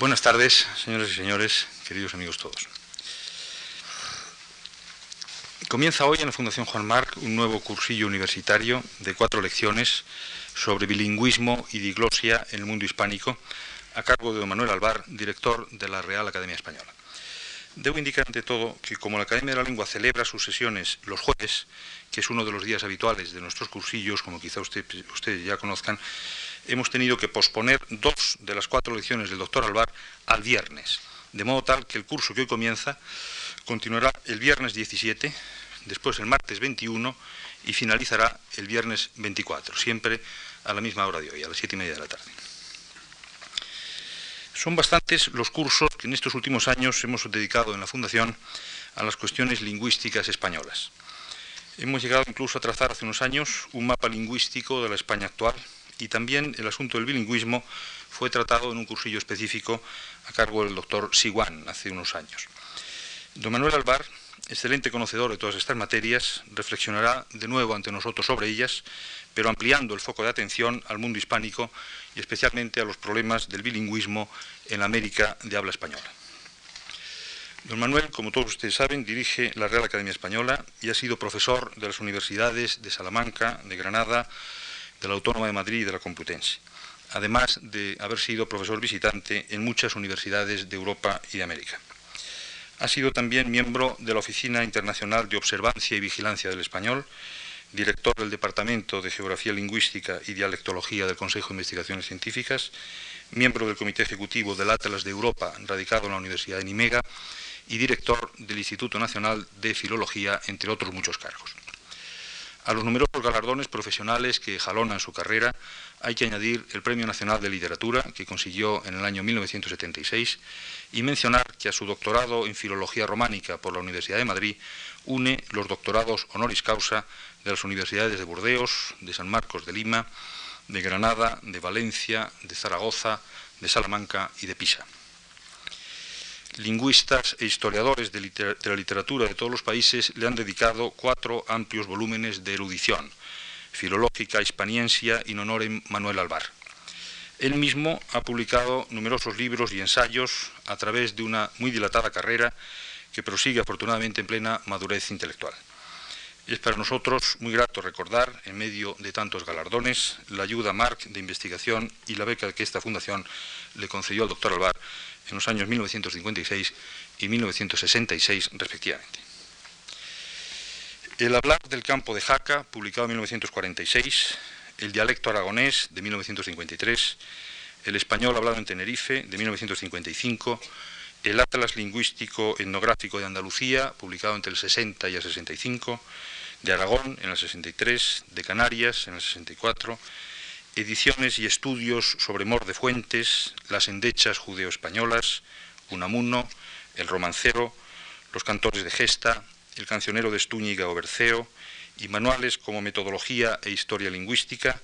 Buenas tardes, señores y señores, queridos amigos todos. Comienza hoy en la Fundación Juan Marc un nuevo cursillo universitario de cuatro lecciones sobre bilingüismo y diglosia en el mundo hispánico, a cargo de don Manuel Alvar, director de la Real Academia Española. Debo indicar ante todo que como la Academia de la Lengua celebra sus sesiones los jueves, que es uno de los días habituales de nuestros cursillos, como quizá ustedes ya conozcan, hemos tenido que posponer dos de las cuatro lecciones del doctor Alvar al viernes, de modo tal que el curso que hoy comienza continuará el viernes 17, después el martes 21 y finalizará el viernes 24, siempre a la misma hora de hoy, a las siete y media de la tarde. Son bastantes los cursos que en estos últimos años hemos dedicado en la Fundación a las cuestiones lingüísticas españolas. Hemos llegado incluso a trazar hace unos años un mapa lingüístico de la España actual, y también el asunto del bilingüismo fue tratado en un cursillo específico a cargo del doctor Siguan hace unos años. Don Manuel Alvar, excelente conocedor de todas estas materias, reflexionará de nuevo ante nosotros sobre ellas, pero ampliando el foco de atención al mundo hispánico y especialmente a los problemas del bilingüismo en la América de habla española. Don Manuel, como todos ustedes saben, dirige la Real Academia Española y ha sido profesor de las universidades de Salamanca, de Granada, de la Autónoma de Madrid y de la Complutense, además de haber sido profesor visitante en muchas universidades de Europa y de América. Ha sido también miembro de la Oficina Internacional de Observancia y Vigilancia del Español, director del Departamento de Geografía Lingüística y Dialectología del Consejo de Investigaciones Científicas, miembro del Comité Ejecutivo del Atlas de Europa, radicado en la Universidad de Nimega, y director del Instituto Nacional de Filología, entre otros muchos cargos. A los numerosos galardones profesionales que jalonan su carrera hay que añadir el Premio Nacional de Literatura que consiguió en el año 1976 y mencionar que a su doctorado en Filología Románica por la Universidad de Madrid une los doctorados honoris causa de las universidades de Burdeos, de San Marcos de Lima, de Granada, de Valencia, de Zaragoza, de Salamanca y de Pisa lingüistas e historiadores de, la literatura de todos los países le han dedicado cuatro amplios volúmenes de erudición, filológica, hispaniensia in honorem Manuel Alvar. Él mismo ha publicado numerosos libros y ensayos a través de una muy dilatada carrera que prosigue afortunadamente en plena madurez intelectual. Es para nosotros muy grato recordar, en medio de tantos galardones, la ayuda Marc de investigación y la beca que esta fundación le concedió al doctor Alvar en los años 1956 y 1966 respectivamente. El hablar del campo de Jaca, publicado en 1946, el dialecto aragonés de 1953, el español hablado en Tenerife de 1955, el Atlas Lingüístico Etnográfico de Andalucía, publicado entre el 60 y el 65, de Aragón en el 63, de Canarias en el 64, ediciones y estudios sobre Mor de Fuentes, las endechas judeo-españolas, Unamuno, el romancero, los cantores de gesta, el cancionero de Estúñiga o Berceo, y manuales como Metodología e Historia Lingüística,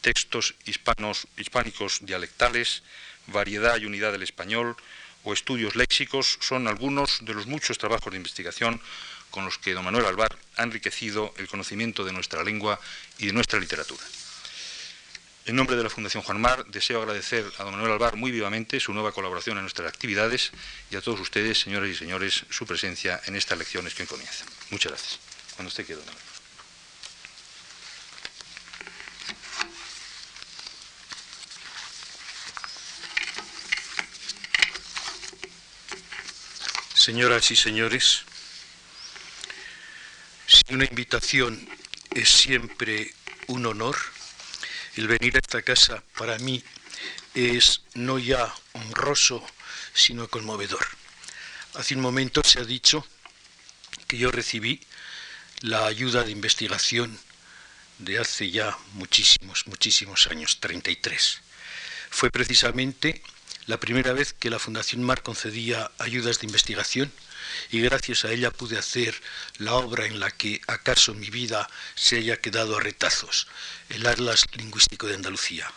textos hispanos, hispánicos dialectales, Variedad y Unidad del Español o Estudios Léxicos son algunos de los muchos trabajos de investigación con los que don Manuel Alvar ha enriquecido el conocimiento de nuestra lengua y de nuestra literatura. En nombre de la Fundación Juan Mar, deseo agradecer a don Manuel Alvar muy vivamente su nueva colaboración en nuestras actividades y a todos ustedes, señoras y señores, su presencia en estas lecciones que comienzan. Muchas gracias. Cuando usted quiera, don Señoras y señores, si una invitación es siempre un honor, el venir a esta casa para mí es no ya honroso, sino conmovedor. Hace un momento se ha dicho que yo recibí la ayuda de investigación de hace ya muchísimos, muchísimos años, 33. Fue precisamente la primera vez que la Fundación Mar concedía ayudas de investigación y gracias a ella pude hacer la obra en la que acaso mi vida se haya quedado a retazos, el Atlas Lingüístico de Andalucía.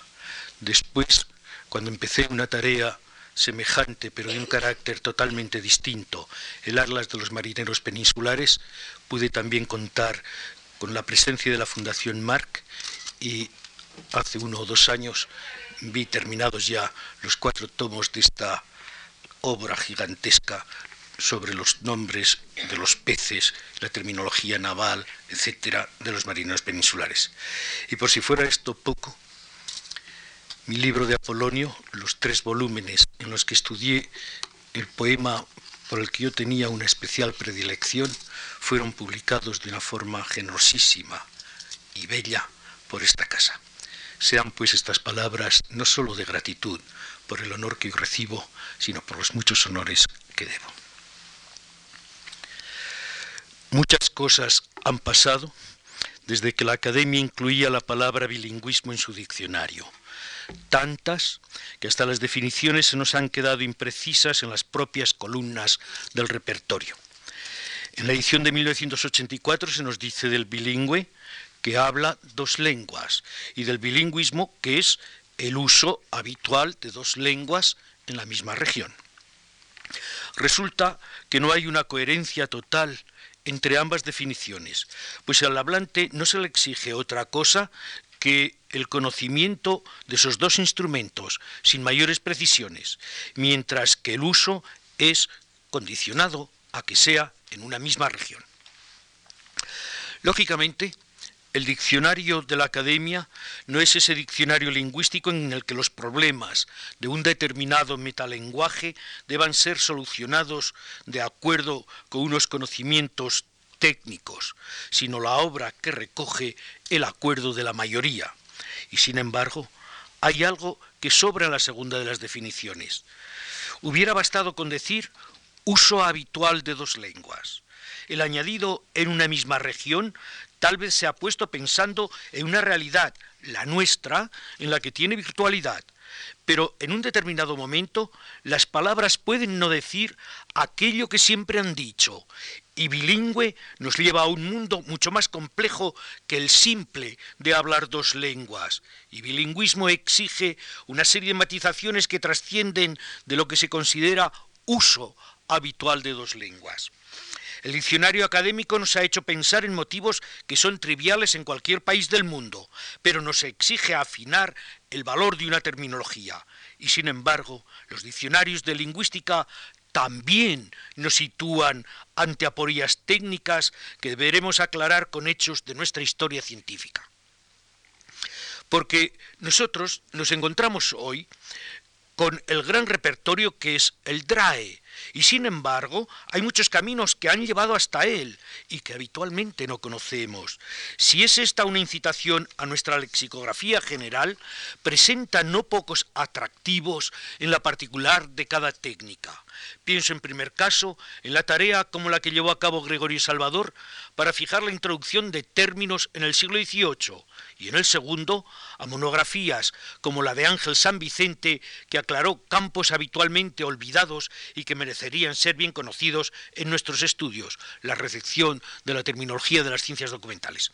Después, cuando empecé una tarea semejante pero de un carácter totalmente distinto, el Atlas de los Marineros Peninsulares, pude también contar con la presencia de la Fundación Marc y hace uno o dos años vi terminados ya los cuatro tomos de esta obra gigantesca sobre los nombres de los peces, la terminología naval, etcétera, de los marineros peninsulares. Y por si fuera esto poco, mi libro de Apolonio, los tres volúmenes en los que estudié el poema por el que yo tenía una especial predilección, fueron publicados de una forma generosísima y bella por esta casa. Sean pues estas palabras no sólo de gratitud por el honor que yo recibo, sino por los muchos honores que debo. Muchas cosas han pasado desde que la academia incluía la palabra bilingüismo en su diccionario. Tantas que hasta las definiciones se nos han quedado imprecisas en las propias columnas del repertorio. En la edición de 1984 se nos dice del bilingüe que habla dos lenguas y del bilingüismo que es el uso habitual de dos lenguas en la misma región. Resulta que no hay una coherencia total entre ambas definiciones, pues al hablante no se le exige otra cosa que el conocimiento de esos dos instrumentos sin mayores precisiones, mientras que el uso es condicionado a que sea en una misma región. Lógicamente, el diccionario de la academia no es ese diccionario lingüístico en el que los problemas de un determinado metalenguaje deban ser solucionados de acuerdo con unos conocimientos técnicos, sino la obra que recoge el acuerdo de la mayoría. Y sin embargo, hay algo que sobra en la segunda de las definiciones. Hubiera bastado con decir uso habitual de dos lenguas. El añadido en una misma región tal vez se ha puesto pensando en una realidad, la nuestra, en la que tiene virtualidad. Pero en un determinado momento las palabras pueden no decir aquello que siempre han dicho, y bilingüe nos lleva a un mundo mucho más complejo que el simple de hablar dos lenguas. Y bilingüismo exige una serie de matizaciones que trascienden de lo que se considera uso habitual de dos lenguas. El diccionario académico nos ha hecho pensar en motivos que son triviales en cualquier país del mundo, pero nos exige afinar el valor de una terminología. Y sin embargo, los diccionarios de lingüística también nos sitúan ante aporías técnicas que deberemos aclarar con hechos de nuestra historia científica. Porque nosotros nos encontramos hoy con el gran repertorio que es el DRAE, y sin embargo, hay muchos caminos que han llevado hasta él y que habitualmente no conocemos. Si es esta una incitación a nuestra lexicografía general, presenta no pocos atractivos en la particular de cada técnica. Pienso en primer caso en la tarea como la que llevó a cabo Gregorio Salvador para fijar la introducción de términos en el siglo XVIII y en el segundo a monografías como la de Ángel San Vicente que aclaró campos habitualmente olvidados y que merecerían ser bien conocidos en nuestros estudios, la recepción de la terminología de las ciencias documentales.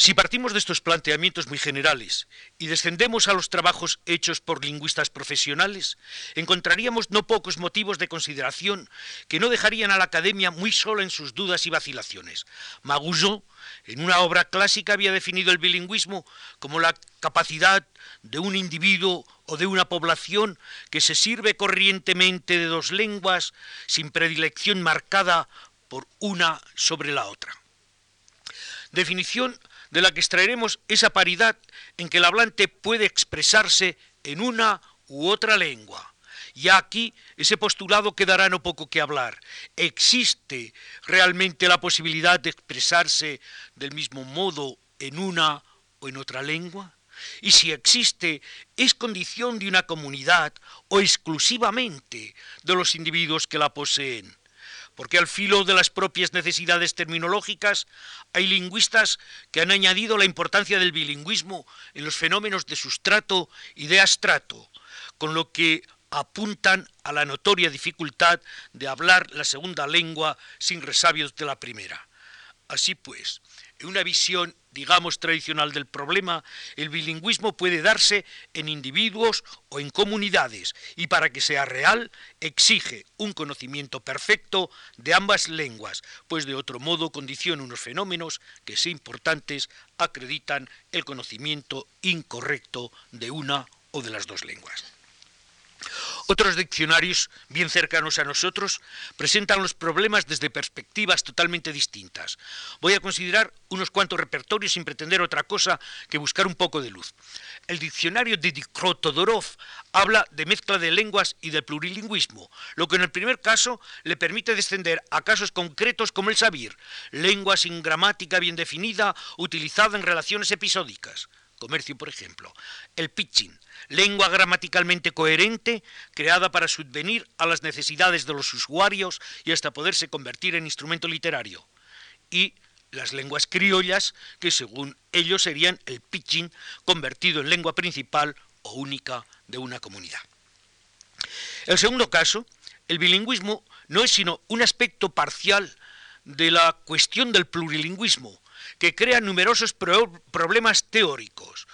Si partimos de estos planteamientos muy generales y descendemos a los trabajos hechos por lingüistas profesionales, encontraríamos no pocos motivos de consideración que no dejarían a la academia muy sola en sus dudas y vacilaciones. Magoujon, en una obra clásica, había definido el bilingüismo como la capacidad de un individuo o de una población que se sirve corrientemente de dos lenguas sin predilección marcada por una sobre la otra. Definición de la que extraeremos esa paridad en que el hablante puede expresarse en una u otra lengua. Y aquí ese postulado quedará no poco que hablar. ¿Existe realmente la posibilidad de expresarse del mismo modo en una o en otra lengua? Y si existe, ¿es condición de una comunidad o exclusivamente de los individuos que la poseen? Porque al filo de las propias necesidades terminológicas hay lingüistas que han añadido la importancia del bilingüismo en los fenómenos de sustrato y de astrato, con lo que apuntan a la notoria dificultad de hablar la segunda lengua sin resabios de la primera. Así pues, en una visión digamos, tradicional del problema, el bilingüismo puede darse en individuos o en comunidades y para que sea real exige un conocimiento perfecto de ambas lenguas, pues de otro modo condiciona unos fenómenos que, si importantes, acreditan el conocimiento incorrecto de una o de las dos lenguas. Otros diccionarios, bien cercanos a nosotros, presentan los problemas desde perspectivas totalmente distintas. Voy a considerar unos cuantos repertorios sin pretender otra cosa que buscar un poco de luz. El diccionario de Dikrotodorov habla de mezcla de lenguas y de plurilingüismo, lo que en el primer caso le permite descender a casos concretos como el sabir, lengua sin gramática bien definida utilizada en relaciones episódicas comercio por ejemplo, el pitching, lengua gramaticalmente coherente creada para subvenir a las necesidades de los usuarios y hasta poderse convertir en instrumento literario, y las lenguas criollas, que según ellos serían el pitching convertido en lengua principal o única de una comunidad. El segundo caso, el bilingüismo no es sino un aspecto parcial de la cuestión del plurilingüismo, que crea numerosos problemas teóricos.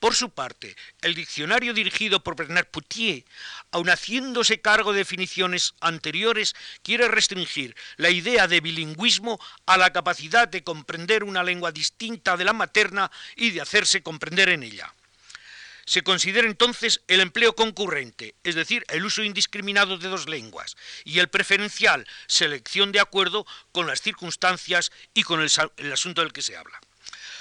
Por su parte, el diccionario dirigido por Bernard Poutier, aun haciéndose cargo de definiciones anteriores, quiere restringir la idea de bilingüismo a la capacidad de comprender una lengua distinta de la materna y de hacerse comprender en ella. Se considera entonces el empleo concurrente, es decir, el uso indiscriminado de dos lenguas, y el preferencial, selección de acuerdo con las circunstancias y con el, asunto del que se habla.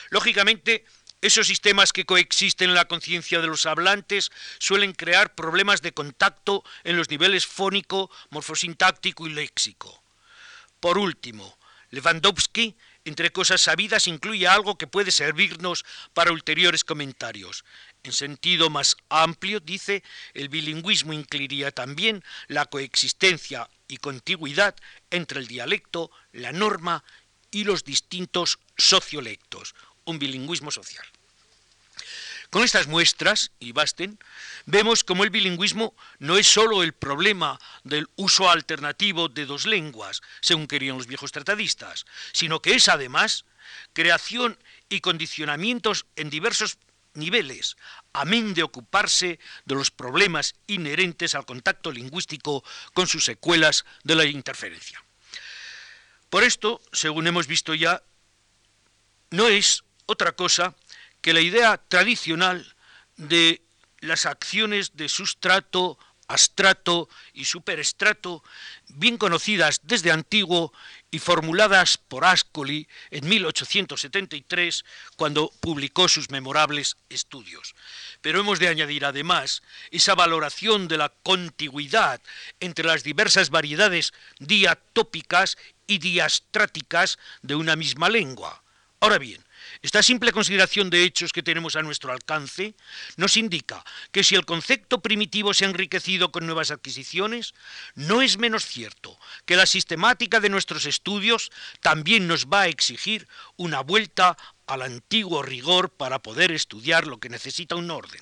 Lógicamente, esos sistemas que coexisten en la conciencia de los hablantes suelen crear problemas de contacto en los niveles fónico, morfosintáctico y léxico. Por último, Lewandowski, entre cosas sabidas, incluye algo que puede servirnos para ulteriores comentarios. En sentido más amplio, dice, el bilingüismo incluiría también la coexistencia y contigüidad entre el dialecto, la norma y los distintos sociolectos, un bilingüismo social. Con estas muestras, y basten, vemos como el bilingüismo no es sólo el problema del uso alternativo de dos lenguas, según querían los viejos tratadistas, sino que es además creación y condicionamientos en diversos niveles, amén de ocuparse de los problemas inherentes al contacto lingüístico con sus secuelas de la interferencia. Por esto, según hemos visto ya, no es otra cosa que la idea tradicional de las acciones de sustrato, astrato y superestrato, bien conocidas desde antiguo y formuladas por Ascoli en 1873, cuando publicó sus memorables estudios. Pero hemos de añadir además esa valoración de la contigüidad entre las diversas variedades diatópicas y diastráticas de una misma lengua. Ahora bien, esta simple consideración de hechos que tenemos a nuestro alcance nos indica que si el concepto primitivo se ha enriquecido con nuevas adquisiciones, no es menos cierto que la sistemática de nuestros estudios también nos va a exigir una vuelta al antiguo rigor para poder estudiar lo que necesita un orden.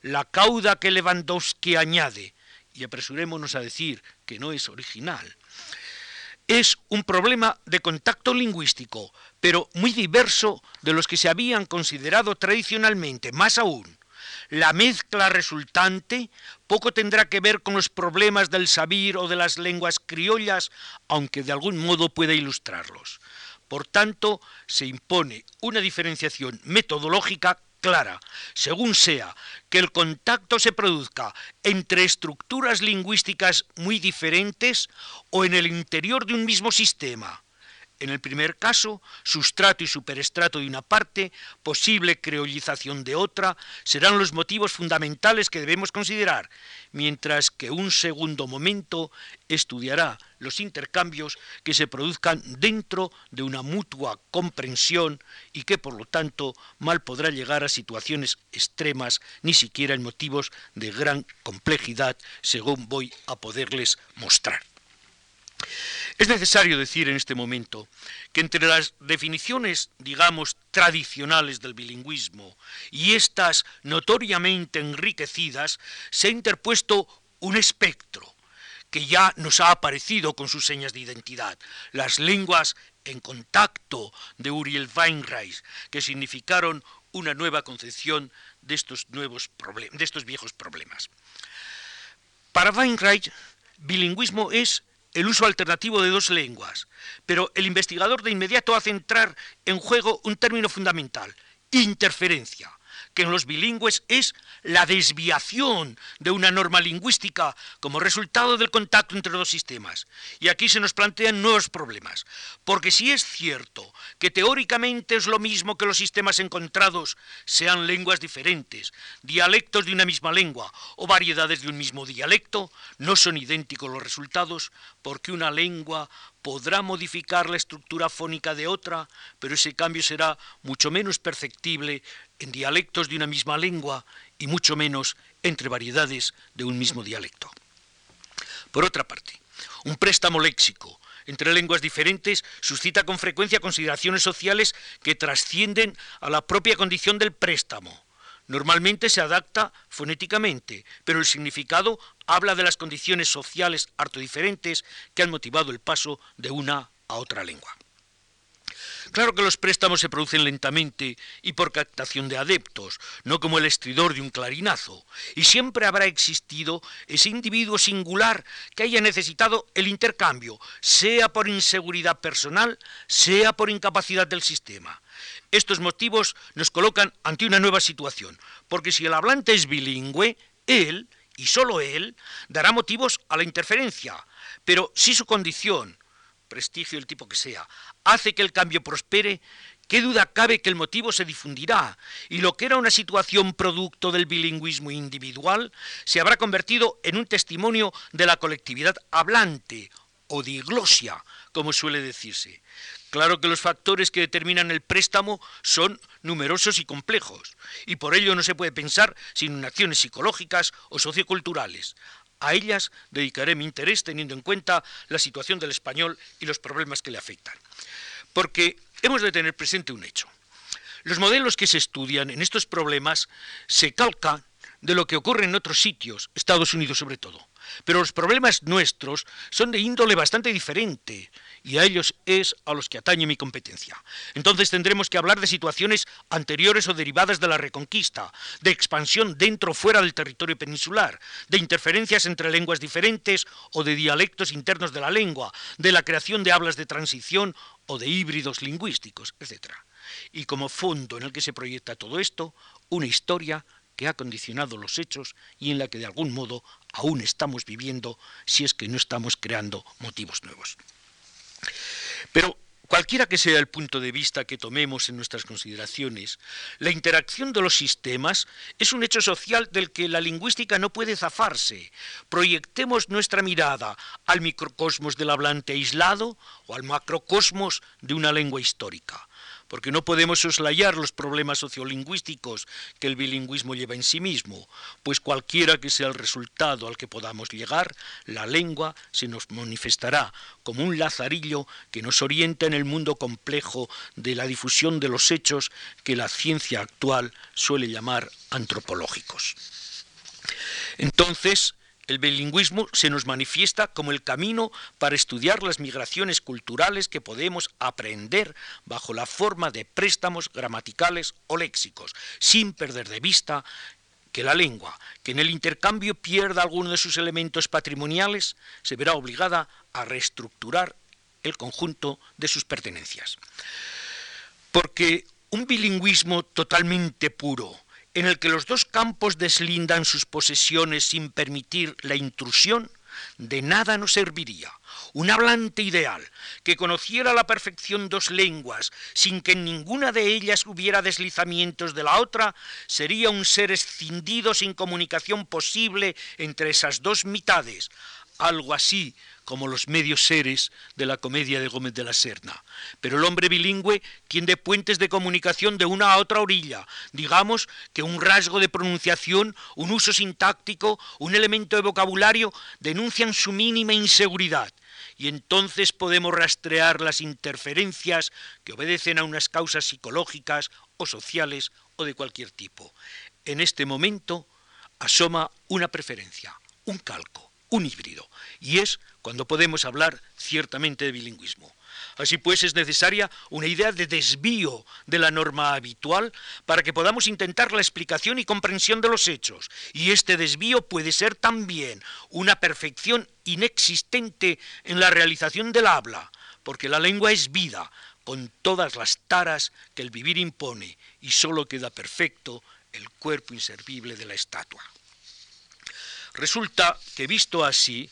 La cauda que Lewandowski añade, y apresurémonos a decir que no es original, es un problema de contacto lingüístico, pero muy diverso de los que se habían considerado tradicionalmente. Más aún, la mezcla resultante poco tendrá que ver con los problemas del sabir o de las lenguas criollas, aunque de algún modo pueda ilustrarlos. Por tanto, se impone una diferenciación metodológica clara, según sea que el contacto se produzca entre estructuras lingüísticas muy diferentes o en el interior de un mismo sistema. En el primer caso, sustrato y superestrato de una parte, posible creolización de otra, serán los motivos fundamentales que debemos considerar, mientras que un segundo momento estudiará los intercambios que se produzcan dentro de una mutua comprensión y que por lo tanto mal podrá llegar a situaciones extremas, ni siquiera en motivos de gran complejidad, según voy a poderles mostrar. Es necesario decir en este momento que entre las definiciones, digamos, tradicionales del bilingüismo y estas notoriamente enriquecidas, se ha interpuesto un espectro que ya nos ha aparecido con sus señas de identidad, las lenguas en contacto de Uriel Weinreich, que significaron una nueva concepción de estos, de estos viejos problemas. Para Weinreich, bilingüismo es el uso alternativo de dos lenguas, pero el investigador de inmediato hace entrar en juego un término fundamental, interferencia, que en los bilingües es la desviación de una norma lingüística como resultado del contacto entre dos sistemas. Y aquí se nos plantean nuevos problemas, porque si es cierto que teóricamente es lo mismo que los sistemas encontrados sean lenguas diferentes, dialectos de una misma lengua o variedades de un mismo dialecto, no son idénticos los resultados porque una lengua podrá modificar la estructura fónica de otra, pero ese cambio será mucho menos perceptible en dialectos de una misma lengua y mucho menos entre variedades de un mismo dialecto. Por otra parte, un préstamo léxico entre lenguas diferentes suscita con frecuencia consideraciones sociales que trascienden a la propia condición del préstamo. Normalmente se adapta fonéticamente, pero el significado habla de las condiciones sociales harto diferentes que han motivado el paso de una a otra lengua. Claro que los préstamos se producen lentamente y por captación de adeptos, no como el estridor de un clarinazo, y siempre habrá existido ese individuo singular que haya necesitado el intercambio, sea por inseguridad personal, sea por incapacidad del sistema. Estos motivos nos colocan ante una nueva situación, porque si el hablante es bilingüe, él, y solo él, dará motivos a la interferencia, pero si su condición, prestigio del tipo que sea, hace que el cambio prospere, ¿qué duda cabe que el motivo se difundirá y lo que era una situación producto del bilingüismo individual se habrá convertido en un testimonio de la colectividad hablante o diglosia, como suele decirse? Claro que los factores que determinan el préstamo son numerosos y complejos, y por ello no se puede pensar sin acciones psicológicas o socioculturales. A ellas dedicaré mi interés teniendo en cuenta la situación del español y los problemas que le afectan. Porque hemos de tener presente un hecho. Los modelos que se estudian en estos problemas se calcan de lo que ocurre en otros sitios, Estados Unidos sobre todo. Pero los problemas nuestros son de índole bastante diferente y a ellos es a los que atañe mi competencia. Entonces tendremos que hablar de situaciones anteriores o derivadas de la reconquista, de expansión dentro o fuera del territorio peninsular, de interferencias entre lenguas diferentes o de dialectos internos de la lengua, de la creación de hablas de transición o de híbridos lingüísticos, etc. Y como fondo en el que se proyecta todo esto, una historia que ha condicionado los hechos y en la que de algún modo aún estamos viviendo si es que no estamos creando motivos nuevos. Pero cualquiera que sea el punto de vista que tomemos en nuestras consideraciones, la interacción de los sistemas es un hecho social del que la lingüística no puede zafarse. Proyectemos nuestra mirada al microcosmos del hablante aislado o al macrocosmos de una lengua histórica porque no podemos soslayar los problemas sociolingüísticos que el bilingüismo lleva en sí mismo, pues cualquiera que sea el resultado al que podamos llegar, la lengua se nos manifestará como un lazarillo que nos orienta en el mundo complejo de la difusión de los hechos que la ciencia actual suele llamar antropológicos. Entonces, el bilingüismo se nos manifiesta como el camino para estudiar las migraciones culturales que podemos aprender bajo la forma de préstamos gramaticales o léxicos, sin perder de vista que la lengua, que en el intercambio pierda alguno de sus elementos patrimoniales, se verá obligada a reestructurar el conjunto de sus pertenencias. Porque un bilingüismo totalmente puro, en el que los dos campos deslindan sus posesiones sin permitir la intrusión, de nada nos serviría. Un hablante ideal, que conociera a la perfección dos lenguas, sin que en ninguna de ellas hubiera deslizamientos de la otra, sería un ser escindido sin comunicación posible entre esas dos mitades, algo así como los medios seres de la comedia de Gómez de la Serna. Pero el hombre bilingüe tiende puentes de comunicación de una a otra orilla. Digamos que un rasgo de pronunciación, un uso sintáctico, un elemento de vocabulario denuncian su mínima inseguridad. Y entonces podemos rastrear las interferencias que obedecen a unas causas psicológicas o sociales o de cualquier tipo. En este momento asoma una preferencia, un calco, un híbrido, y es cuando podemos hablar ciertamente de bilingüismo. Así pues, es necesaria una idea de desvío de la norma habitual para que podamos intentar la explicación y comprensión de los hechos. Y este desvío puede ser también una perfección inexistente en la realización del habla, porque la lengua es vida, con todas las taras que el vivir impone, y sólo queda perfecto el cuerpo inservible de la estatua. Resulta que visto así,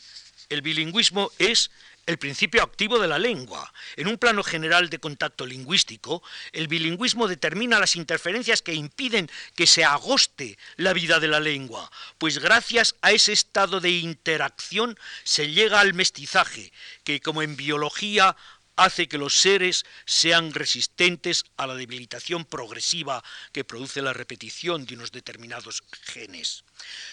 el bilingüismo es el principio activo de la lengua. En un plano general de contacto lingüístico, el bilingüismo determina las interferencias que impiden que se agoste la vida de la lengua, pues gracias a ese estado de interacción se llega al mestizaje, que como en biología hace que los seres sean resistentes a la debilitación progresiva que produce la repetición de unos determinados genes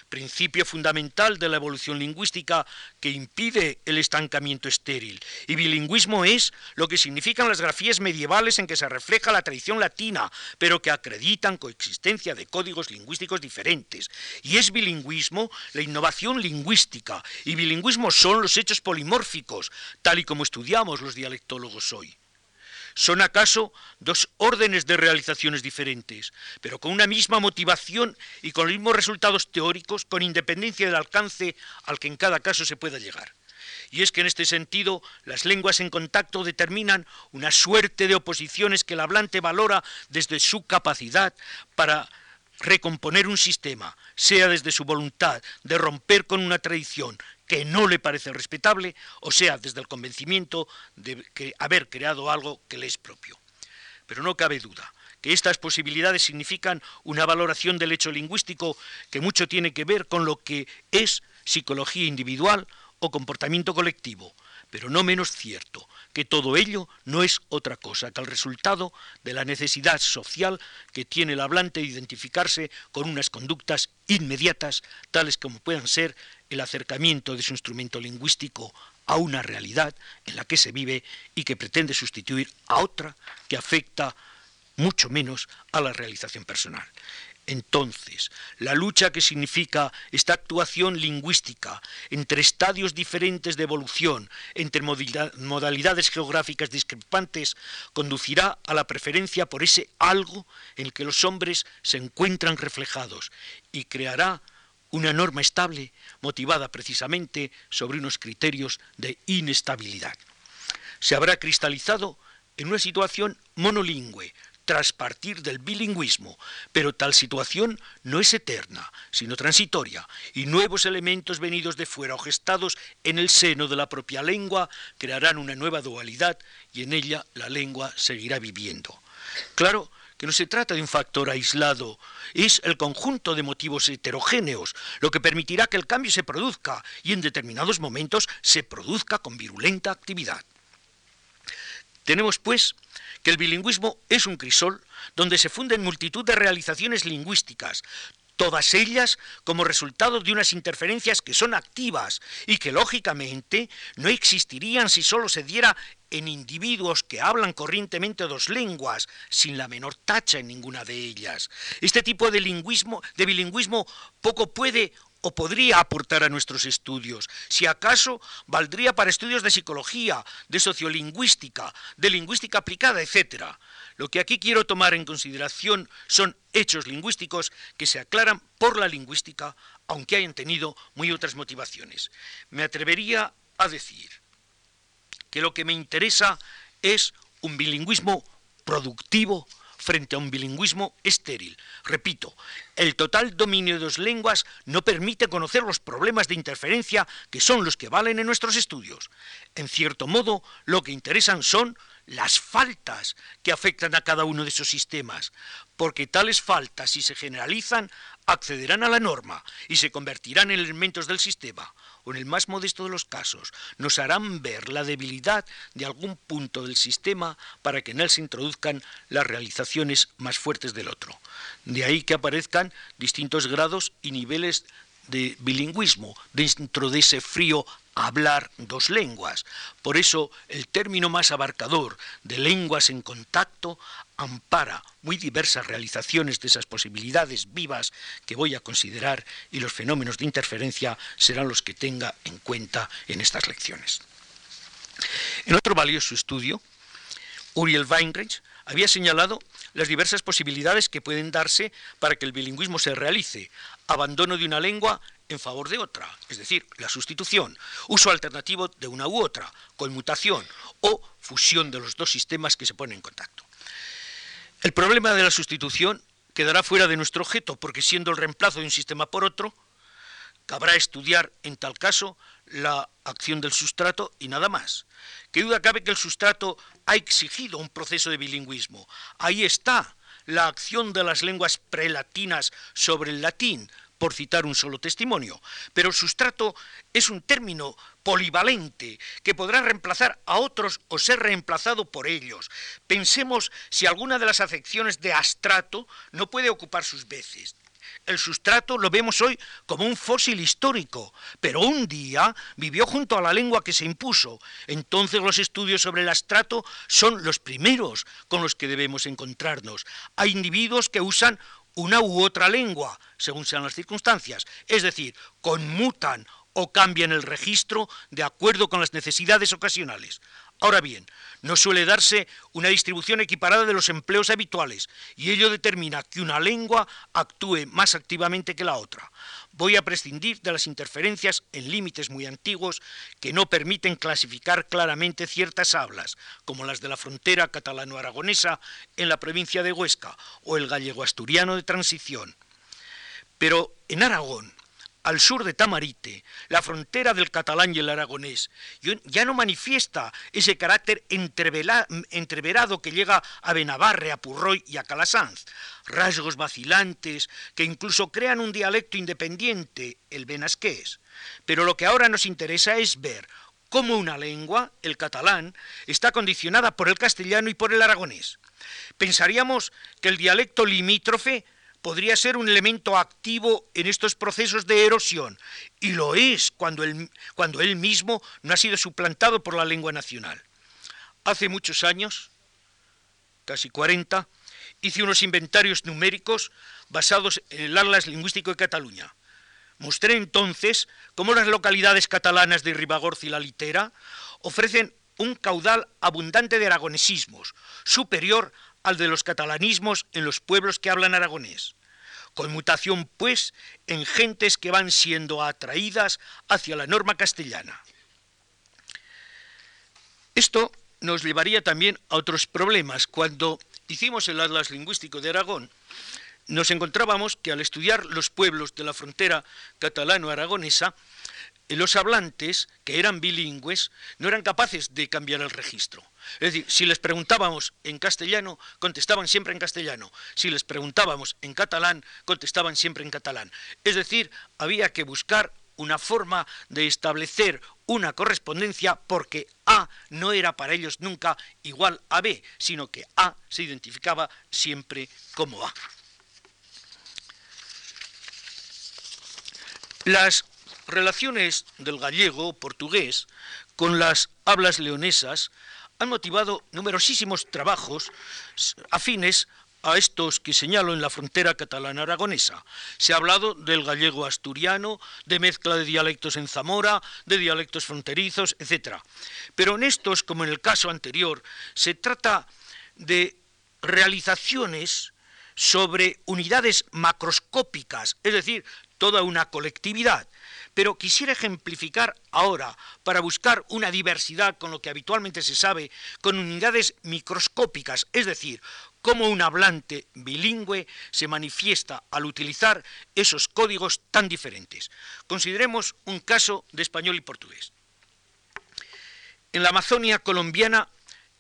principio fundamental de la evolución lingüística que impide el estancamiento estéril. Y bilingüismo es lo que significan las grafías medievales en que se refleja la tradición latina, pero que acreditan coexistencia de códigos lingüísticos diferentes. Y es bilingüismo la innovación lingüística, y bilingüismo son los hechos polimórficos, tal y como estudiamos los dialectólogos hoy. Son acaso dos órdenes de realizaciones diferentes, pero con una misma motivación y con los mismos resultados teóricos, con independencia del alcance al que en cada caso se pueda llegar. Y es que en este sentido las lenguas en contacto determinan una suerte de oposiciones que el hablante valora desde su capacidad para recomponer un sistema, sea desde su voluntad de romper con una tradición que no le parece respetable, o sea, desde el convencimiento de haber creado algo que le es propio. Pero no cabe duda que estas posibilidades significan una valoración del hecho lingüístico que mucho tiene que ver con lo que es psicología individual o comportamiento colectivo, pero no menos cierto que todo ello no es otra cosa que el resultado de la necesidad social que tiene el hablante de identificarse con unas conductas inmediatas, tales como puedan ser el acercamiento de su instrumento lingüístico a una realidad en la que se vive y que pretende sustituir a otra que afecta mucho menos a la realización personal. Entonces, la lucha que significa esta actuación lingüística entre estadios diferentes de evolución, entre modalidades geográficas discrepantes, conducirá a la preferencia por ese algo en el que los hombres se encuentran reflejados y creará una norma estable motivada precisamente sobre unos criterios de inestabilidad. Se habrá cristalizado en una situación monolingüe, tras partir del bilingüismo, pero tal situación no es eterna, sino transitoria, y nuevos elementos venidos de fuera o gestados en el seno de la propia lengua crearán una nueva dualidad y en ella la lengua seguirá viviendo. Claro que no se trata de un factor aislado, es el conjunto de motivos heterogéneos, lo que permitirá que el cambio se produzca y en determinados momentos se produzca con virulenta actividad. Tenemos, pues, que el bilingüismo es un crisol donde se funden multitud de realizaciones lingüísticas, todas ellas como resultado de unas interferencias que son activas y que lógicamente no existirían si solo se diera en individuos que hablan corrientemente dos lenguas, sin la menor tacha en ninguna de ellas. Este tipo de, lingüismo, de bilingüismo poco puede o podría aportar a nuestros estudios. Si acaso valdría para estudios de psicología, de sociolingüística, de lingüística aplicada, etc. Lo que aquí quiero tomar en consideración son hechos lingüísticos que se aclaran por la lingüística, aunque hayan tenido muy otras motivaciones. Me atrevería a decir que lo que me interesa es un bilingüismo productivo, frente a un bilingüismo estéril. Repito, el total dominio de dos lenguas no permite conocer los problemas de interferencia que son los que valen en nuestros estudios. En cierto modo, lo que interesan son las faltas que afectan a cada uno de esos sistemas, porque tales faltas, si se generalizan, accederán a la norma y se convertirán en elementos del sistema, o en el más modesto de los casos, nos harán ver la debilidad de algún punto del sistema para que en él se introduzcan las realizaciones más fuertes del otro. De ahí que aparezcan distintos grados y niveles de bilingüismo dentro de ese frío hablar dos lenguas. Por eso el término más abarcador de lenguas en contacto ampara muy diversas realizaciones de esas posibilidades vivas que voy a considerar y los fenómenos de interferencia serán los que tenga en cuenta en estas lecciones. En otro valioso estudio, Uriel Weinreich había señalado las diversas posibilidades que pueden darse para que el bilingüismo se realice, abandono de una lengua en favor de otra, es decir, la sustitución, uso alternativo de una u otra, conmutación o fusión de los dos sistemas que se ponen en contacto. El problema de la sustitución quedará fuera de nuestro objeto, porque siendo el reemplazo de un sistema por otro, cabrá estudiar en tal caso la acción del sustrato y nada más. ¿Qué duda cabe que el sustrato ha exigido un proceso de bilingüismo? Ahí está la acción de las lenguas prelatinas sobre el latín, por citar un solo testimonio. Pero sustrato es un término polivalente que podrá reemplazar a otros o ser reemplazado por ellos. Pensemos si alguna de las acepciones de astrato no puede ocupar sus veces. El sustrato lo vemos hoy como un fósil histórico, pero un día vivió junto a la lengua que se impuso. Entonces los estudios sobre el astrato son los primeros con los que debemos encontrarnos. Hay individuos que usan una u otra lengua, según sean las circunstancias, es decir, conmutan o cambian el registro de acuerdo con las necesidades ocasionales. Ahora bien, no suele darse una distribución equiparada de los empleos habituales y ello determina que una lengua actúe más activamente que la otra. Voy a prescindir de las interferencias en límites muy antiguos que no permiten clasificar claramente ciertas hablas, como las de la frontera catalano-aragonesa en la provincia de Huesca o el gallego-asturiano de transición. Pero en Aragón, al sur de Tamarite, la frontera del catalán y el aragonés, ya no manifiesta ese carácter entreverado que llega a Benavarre, a Purroy y a Calasanz, rasgos vacilantes que incluso crean un dialecto independiente, el benasqués. Pero lo que ahora nos interesa es ver cómo una lengua, el catalán, está condicionada por el castellano y por el aragonés. Pensaríamos que el dialecto limítrofe podría ser un elemento activo en estos procesos de erosión, y lo es cuando él, cuando él mismo no ha sido suplantado por la lengua nacional. Hace muchos años, casi 40, hice unos inventarios numéricos basados en el Atlas Lingüístico de Cataluña. Mostré entonces cómo las localidades catalanas de Ribagorza y La Litera ofrecen un caudal abundante de aragonesismos, superior al de los catalanismos en los pueblos que hablan aragonés. Conmutación, pues, en gentes que van siendo atraídas hacia la norma castellana. Esto nos llevaría también a otros problemas. Cuando hicimos el Atlas Lingüístico de Aragón, nos encontrábamos que al estudiar los pueblos de la frontera catalano-aragonesa, los hablantes, que eran bilingües, no eran capaces de cambiar el registro. Es decir, si les preguntábamos en castellano, contestaban siempre en castellano. Si les preguntábamos en catalán, contestaban siempre en catalán. Es decir, había que buscar una forma de establecer una correspondencia porque A no era para ellos nunca igual a B, sino que A se identificaba siempre como A. Las relaciones del gallego portugués con las hablas leonesas han motivado numerosísimos trabajos afines a estos que señalo en la frontera catalana-aragonesa. Se ha hablado del gallego asturiano, de mezcla de dialectos en Zamora, de dialectos fronterizos, etc. Pero en estos, como en el caso anterior, se trata de realizaciones sobre unidades macroscópicas, es decir, toda una colectividad. Pero quisiera ejemplificar ahora, para buscar una diversidad con lo que habitualmente se sabe, con unidades microscópicas, es decir, cómo un hablante bilingüe se manifiesta al utilizar esos códigos tan diferentes. Consideremos un caso de español y portugués. En la Amazonia colombiana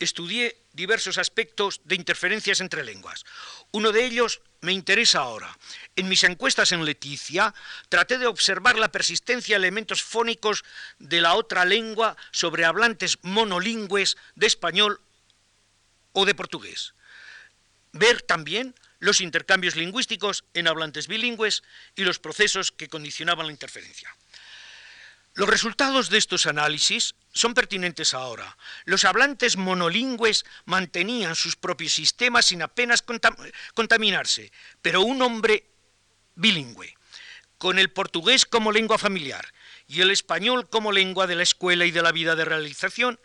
estudié diversos aspectos de interferencias entre lenguas. Uno de ellos me interesa ahora. En mis encuestas en Leticia traté de observar la persistencia de elementos fónicos de la otra lengua sobre hablantes monolingües de español o de portugués. Ver también los intercambios lingüísticos en hablantes bilingües y los procesos que condicionaban la interferencia. Los resultados de estos análisis son pertinentes ahora. Los hablantes monolingües mantenían sus propios sistemas sin apenas contaminarse, pero un hombre bilingüe, con el portugués como lengua familiar y el español como lengua de la escuela y de la vida de realización,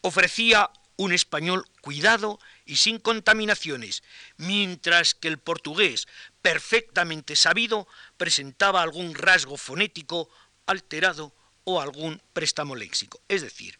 ofrecía un español cuidado y sin contaminaciones, mientras que el portugués, perfectamente sabido, presentaba algún rasgo fonético alterado o algún préstamo léxico. Es decir,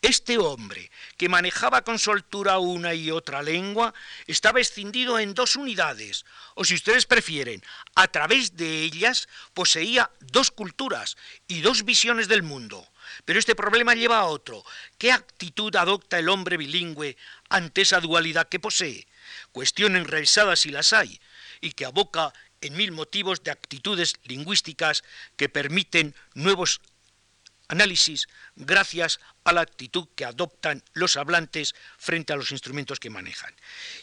este hombre, que manejaba con soltura una y otra lengua, estaba escindido en dos unidades, o si ustedes prefieren, a través de ellas poseía dos culturas y dos visiones del mundo. Pero este problema lleva a otro. ¿Qué actitud adopta el hombre bilingüe ante esa dualidad que posee? Cuestión enrevesada si las hay, y que aboca en mil motivos de actitudes lingüísticas que permiten nuevos análisis gracias a la actitud que adoptan los hablantes frente a los instrumentos que manejan.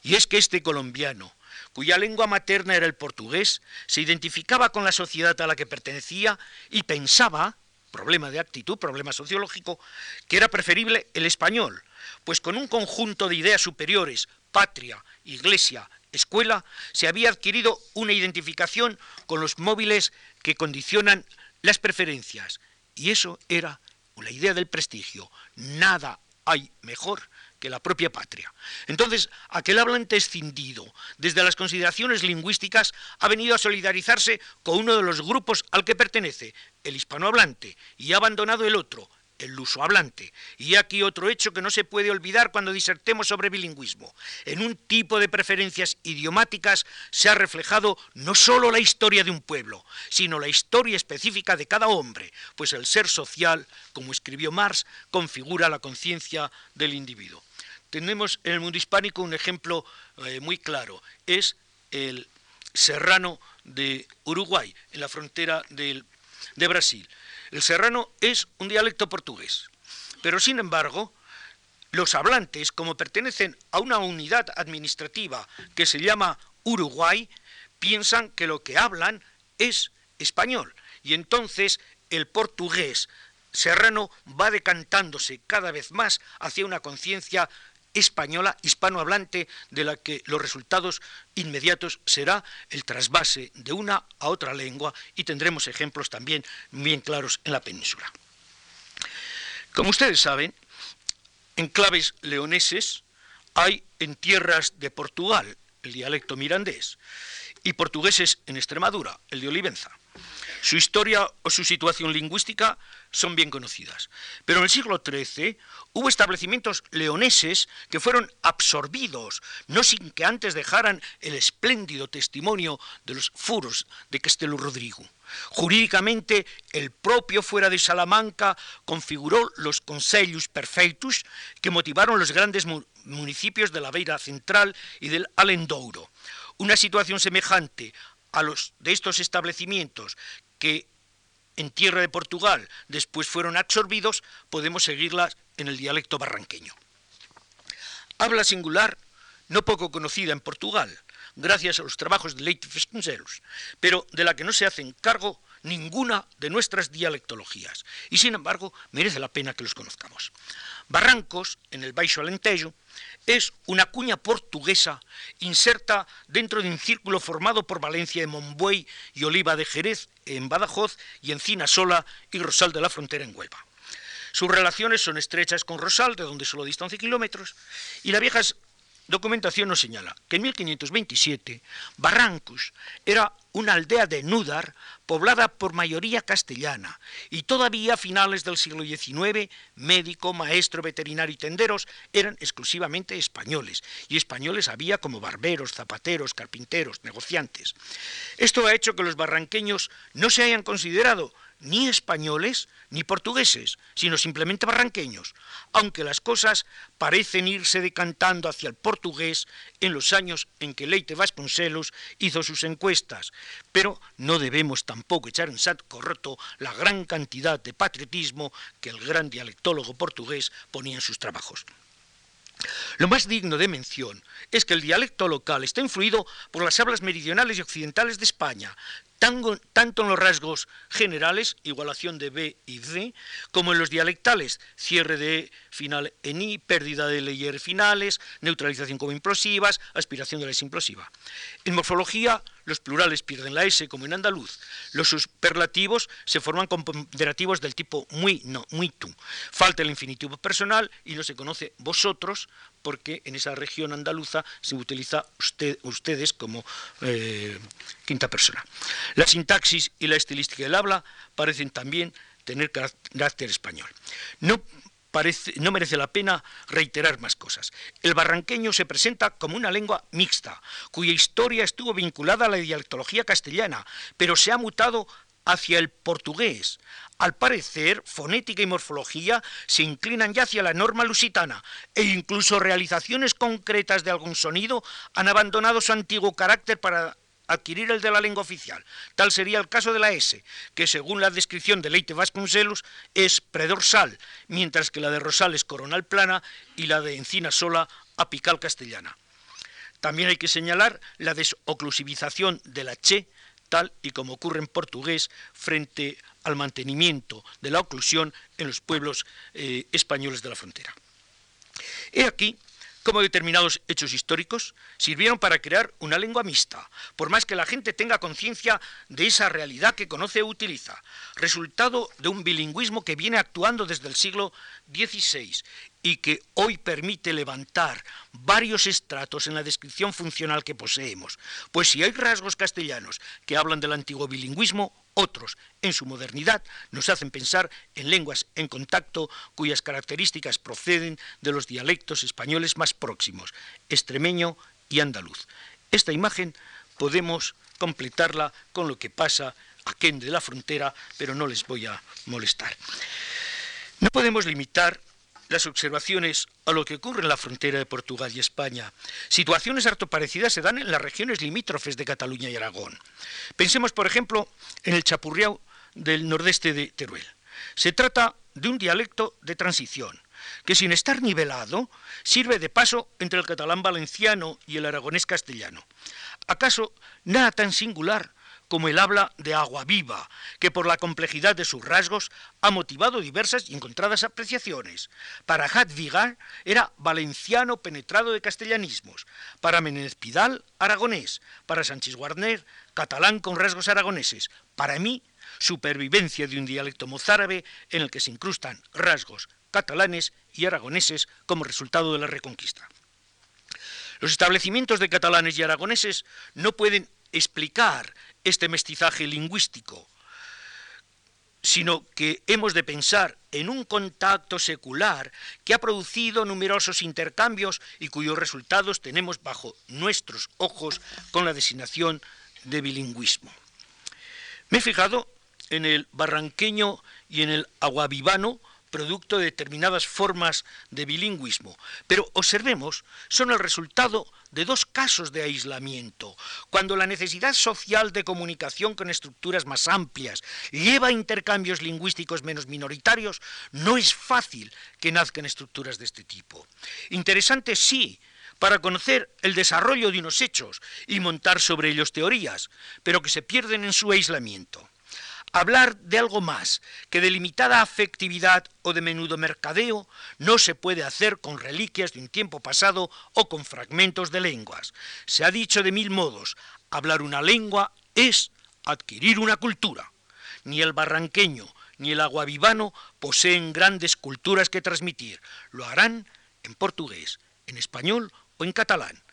Y es que este colombiano, cuya lengua materna era el portugués, se identificaba con la sociedad a la que pertenecía y pensaba, problema de actitud, problema sociológico, que era preferible el español, pues con un conjunto de ideas superiores, patria, iglesia, escuela, se había adquirido una identificación con los móviles que condicionan las preferencias, y eso era la idea del prestigio. Nada hay mejor que la propia patria. Entonces, aquel hablante escindido desde las consideraciones lingüísticas ha venido a solidarizarse con uno de los grupos al que pertenece, el hispanohablante, y ha abandonado el otro, el uso hablante. Y aquí otro hecho que no se puede olvidar cuando disertemos sobre bilingüismo. En un tipo de preferencias idiomáticas se ha reflejado no sólo la historia de un pueblo, sino la historia específica de cada hombre, pues el ser social, como escribió Marx, configura la conciencia del individuo. Tenemos en el mundo hispánico un ejemplo eh, muy claro, es el serrano de Uruguay, en la frontera de Brasil. El serrano es un dialecto portugués, pero sin embargo, los hablantes, como pertenecen a una unidad administrativa que se llama Uruguay, piensan que lo que hablan es español. Y entonces el portugués serrano va decantándose cada vez más hacia una conciencia española, hispanohablante, de la que los resultados inmediatos será el trasvase de una a otra lengua y tendremos ejemplos también bien claros en la península. Como ustedes saben, enclaves leoneses hay en tierras de Portugal, el dialecto mirandés, y portugueses en Extremadura, el de Olivenza. Su historia o su situación lingüística son bien conocidas. Pero en el siglo XIII hubo establecimientos leoneses que fueron absorbidos, no sin que antes dejaran el espléndido testimonio de los furos de Castelo Rodrigo. Jurídicamente, el propio fuera de Salamanca configuró los consellus perfectus que motivaron los grandes municipios de la Beira Central y del Alendouro. Una situación semejante a los de estos establecimientos que en tierra de Portugal después fueron absorbidos, podemos seguirlas en el dialecto barranqueño. Habla singular, no poco conocida en Portugal, gracias a los trabajos de Leite pero de la que no se hacen cargo ninguna de nuestras dialectologías, y sin embargo merece la pena que los conozcamos. Barrancos, en el Baixo Alentejo, es una cuña portuguesa inserta dentro de un círculo formado por Valencia de Monbuey y Oliva de Jerez en Badajoz y Encina Sola y Rosal de la Frontera en Huelva. Sus relaciones son estrechas con Rosal, de donde solo distan 11 kilómetros, y la vieja documentación nos señala que en 1527 Barrancos era una aldea de Núdar poblada por mayoría castellana y todavía a finales del siglo XIX médico, maestro, veterinario y tenderos eran exclusivamente españoles y españoles había como barberos, zapateros, carpinteros, negociantes. Esto ha hecho que los barranqueños no se hayan considerado ni españoles ni portugueses, sino simplemente barranqueños, aunque las cosas parecen irse decantando hacia el portugués en los años en que Leite Vasconcelos hizo sus encuestas, pero no debemos tampoco echar en saco roto la gran cantidad de patriotismo que el gran dialectólogo portugués ponía en sus trabajos. Lo más digno de mención es que el dialecto local está influido por las hablas meridionales y occidentales de España, tanto en los rasgos generales, igualación de B y D, como en los dialectales, cierre de final en I, pérdida de leyes finales, neutralización como implosivas, aspiración de la implosiva. En morfología, los plurales pierden la S, como en andaluz. Los superlativos se forman con ponderativos del tipo muy, no, muy tú. Falta el infinitivo personal y no se conoce vosotros, porque en esa región andaluza se utiliza ustedes como eh, quinta persona. La sintaxis y la estilística del habla parecen también tener carácter español. No no merece la pena reiterar más cosas. El barranqueño se presenta como una lengua mixta, cuya historia estuvo vinculada a la dialectología castellana, pero se ha mutado hacia el portugués. Al parecer, fonética y morfología se inclinan ya hacia la norma lusitana e incluso realizaciones concretas de algún sonido han abandonado su antiguo carácter para adquirir el de la lengua oficial. Tal sería el caso de la S, que según la descripción de Leite Vasconcelos es predorsal, mientras que la de Rosal es coronal plana y la de Encina sola apical castellana. También hay que señalar la desoclusivización de la che, tal y como ocurre en portugués frente al mantenimiento de la oclusión en los pueblos eh, españoles de la frontera. He aquí como determinados hechos históricos sirvieron para crear una lengua mixta, por más que la gente tenga conciencia de esa realidad que conoce o utiliza, resultado de un bilingüismo que viene actuando desde el siglo XVI y que hoy permite levantar varios estratos en la descripción funcional que poseemos, pues si hay rasgos castellanos que hablan del antiguo bilingüismo, otros, en su modernidad, nos hacen pensar en lenguas en contacto cuyas características proceden de los dialectos españoles más próximos, extremeño y andaluz. Esta imagen podemos completarla con lo que pasa aquí de la frontera, pero no les voy a molestar. No podemos limitar las observaciones a lo que ocurre en la frontera de Portugal y España. Situaciones harto parecidas se dan en las regiones limítrofes de Cataluña y Aragón. Pensemos, por ejemplo, en el chapurriao del nordeste de Teruel. Se trata de un dialecto de transición, que sin estar nivelado sirve de paso entre el catalán valenciano y el aragonés castellano. ¿Acaso nada tan singular como el habla de agua viva, que por la complejidad de sus rasgos ha motivado diversas y encontradas apreciaciones. Para Hadvigar era valenciano penetrado de castellanismos, para Menéndez Pidal, aragonés, para Sánchez Guarner, catalán con rasgos aragoneses, para mí, supervivencia de un dialecto mozárabe en el que se incrustan rasgos catalanes y aragoneses como resultado de la reconquista. Los establecimientos de catalanes y aragoneses no pueden explicar este mestizaje lingüístico, sino que hemos de pensar en un contacto secular que ha producido numerosos intercambios y cuyos resultados tenemos bajo nuestros ojos con la designación de bilingüismo. Me he fijado en el barranqueño y en el aguavivano, producto de determinadas formas de bilingüismo, pero observemos, son el resultado de dos casos de aislamiento. Cuando la necesidad social de comunicación con estructuras más amplias lleva a intercambios lingüísticos menos minoritarios, no es fácil que nazcan estructuras de este tipo. Interesante sí, para conocer el desarrollo de unos hechos y montar sobre ellos teorías, pero que se pierden en su aislamiento. Hablar de algo más que de limitada afectividad o de menudo mercadeo no se puede hacer con reliquias de un tiempo pasado o con fragmentos de lenguas. Se ha dicho de mil modos, hablar una lengua es adquirir una cultura. Ni el barranqueño ni el aguavivano poseen grandes culturas que transmitir. Lo harán en portugués, en español o en catalán.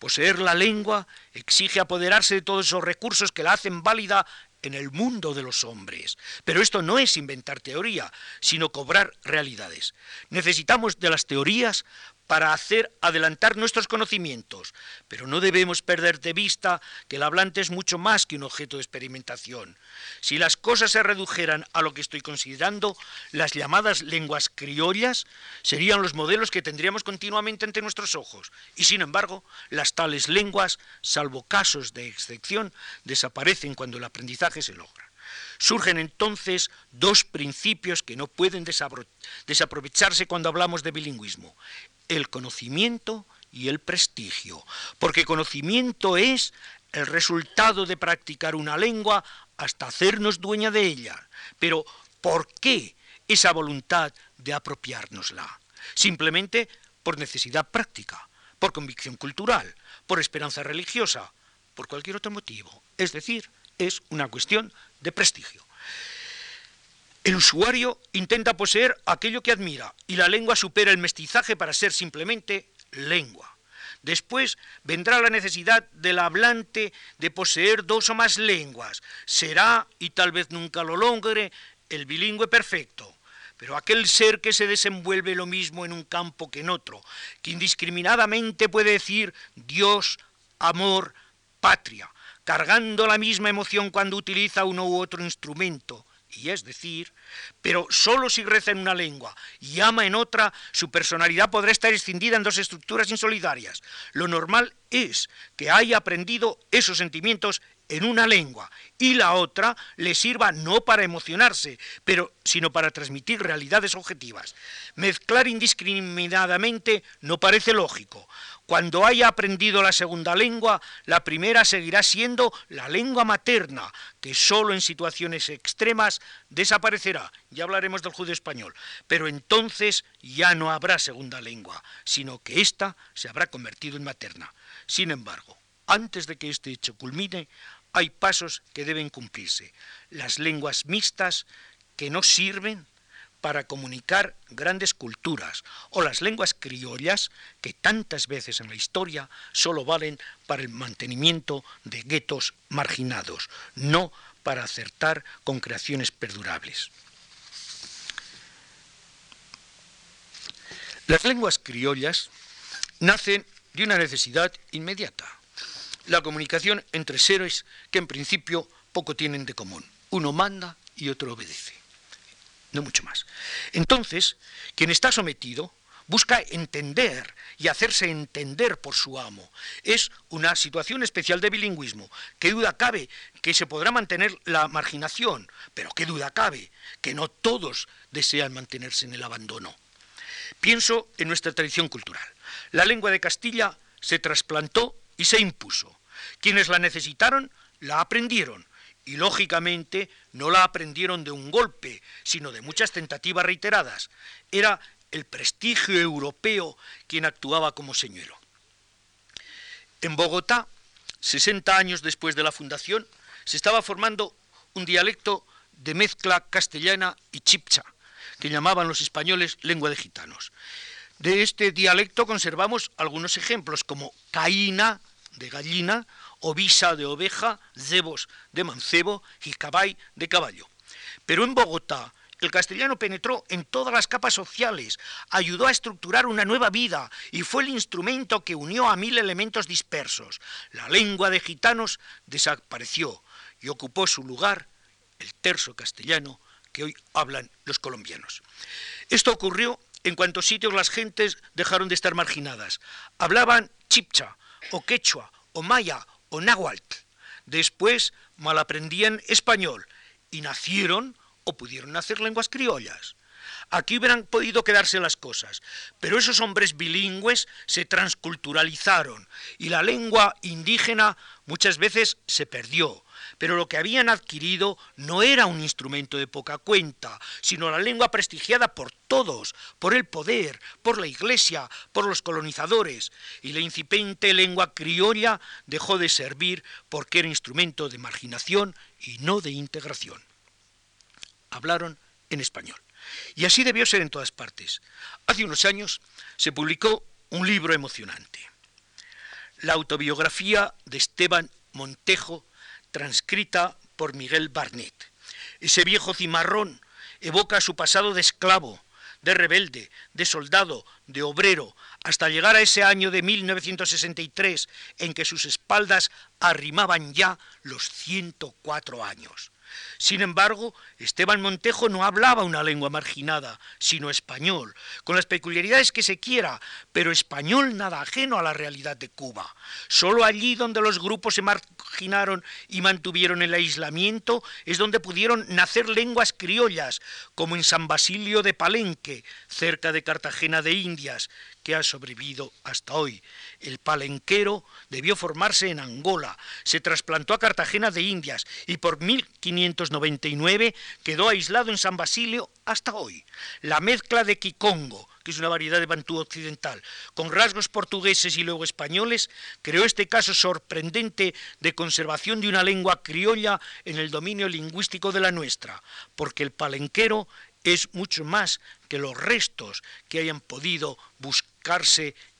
Poseer la lengua exige apoderarse de todos esos recursos que la hacen válida en el mundo de los hombres. Pero esto no es inventar teoría, sino cobrar realidades. Necesitamos de las teorías para hacer adelantar nuestros conocimientos, pero no debemos perder de vista que el hablante es mucho más que un objeto de experimentación. Si las cosas se redujeran a lo que estoy considerando, las llamadas lenguas criollas serían los modelos que tendríamos continuamente ante nuestros ojos, y sin embargo, las tales lenguas, salvo casos de excepción, desaparecen cuando el aprendizaje se logra. Surgen entonces dos principios que no pueden desaprovecharse cuando hablamos de bilingüismo el conocimiento y el prestigio, porque conocimiento es el resultado de practicar una lengua hasta hacernos dueña de ella. Pero, ¿por qué esa voluntad de apropiárnosla? Simplemente por necesidad práctica, por convicción cultural, por esperanza religiosa, por cualquier otro motivo. Es decir, es una cuestión de prestigio. El usuario intenta poseer aquello que admira y la lengua supera el mestizaje para ser simplemente lengua. Después vendrá la necesidad del hablante de poseer dos o más lenguas. Será, y tal vez nunca lo logre, el bilingüe perfecto, pero aquel ser que se desenvuelve lo mismo en un campo que en otro, que indiscriminadamente puede decir Dios, amor, patria, cargando la misma emoción cuando utiliza uno u otro instrumento, y es decir, pero solo si reza en una lengua y ama en otra, su personalidad podrá estar escindida en dos estructuras insolidarias. Lo normal es que haya aprendido esos sentimientos en una lengua y la otra le sirva no para emocionarse, pero sino para transmitir realidades objetivas. Mezclar indiscriminadamente no parece lógico. Cuando haya aprendido la segunda lengua, la primera seguirá siendo la lengua materna, que solo en situaciones extremas desaparecerá. Ya hablaremos del judío español. Pero entonces ya no habrá segunda lengua, sino que ésta se habrá convertido en materna. Sin embargo, antes de que este hecho culmine, hay pasos que deben cumplirse. Las lenguas mixtas que no sirven para comunicar grandes culturas, o las lenguas criollas que tantas veces en la historia solo valen para el mantenimiento de guetos marginados, no para acertar con creaciones perdurables. Las lenguas criollas nacen de una necesidad inmediata, la comunicación entre seres que en principio poco tienen de común. Uno manda y otro obedece no mucho más. Entonces, quien está sometido busca entender y hacerse entender por su amo. Es una situación especial de bilingüismo. ¿Qué duda cabe que se podrá mantener la marginación? Pero qué duda cabe que no todos desean mantenerse en el abandono. Pienso en nuestra tradición cultural. La lengua de Castilla se trasplantó y se impuso. Quienes la necesitaron la aprendieron y lógicamente no la aprendieron de un golpe, sino de muchas tentativas reiteradas. Era el prestigio europeo quien actuaba como señuelo. En Bogotá, 60 años después de la fundación, se estaba formando un dialecto de mezcla castellana y chipcha, que llamaban los españoles lengua de gitanos. De este dialecto conservamos algunos ejemplos como caína, de gallina, ovisa de oveja, zebos de mancebo y cabay de caballo. Pero en Bogotá el castellano penetró en todas las capas sociales, ayudó a estructurar una nueva vida y fue el instrumento que unió a mil elementos dispersos. La lengua de gitanos desapareció y ocupó su lugar el terso castellano que hoy hablan los colombianos. Esto ocurrió en cuantos sitios las gentes dejaron de estar marginadas. Hablaban chipcha o quechua o maya o náhuatl. Después malaprendían español y nacieron o pudieron nacer lenguas criollas. Aquí hubieran podido quedarse las cosas, pero esos hombres bilingües se transculturalizaron y la lengua indígena muchas veces se perdió, pero lo que habían adquirido no era un instrumento de poca cuenta, sino la lengua prestigiada por todos, por el poder, por la iglesia, por los colonizadores, y la incipiente lengua criolla dejó de servir porque era instrumento de marginación y no de integración. Hablaron en español. Y así debió ser en todas partes. Hace unos años se publicó un libro emocionante. La autobiografía de Esteban Montejo transcrita por Miguel Barnett. Ese viejo cimarrón evoca su pasado de esclavo, de rebelde, de soldado, de obrero, hasta llegar a ese año de 1963 en que sus espaldas arrimaban ya los 104 años. Sin embargo, Esteban Montejo no hablaba una lengua marginada, sino español, con las peculiaridades que se quiera, pero español nada ajeno a la realidad de Cuba. Solo allí donde los grupos se marginaron y mantuvieron el aislamiento es donde pudieron nacer lenguas criollas, como en San Basilio de Palenque, cerca de Cartagena de Indias, que ha sobrevivido hasta hoy. El palenquero debió formarse en Angola, se trasplantó a Cartagena de Indias y por 1599 quedó aislado en San Basilio hasta hoy. La mezcla de Kikongo, que es una variedad de bantú occidental, con rasgos portugueses y luego españoles, creó este caso sorprendente de conservación de una lengua criolla en el dominio lingüístico de la nuestra, porque el palenquero es mucho más que los restos que hayan podido buscar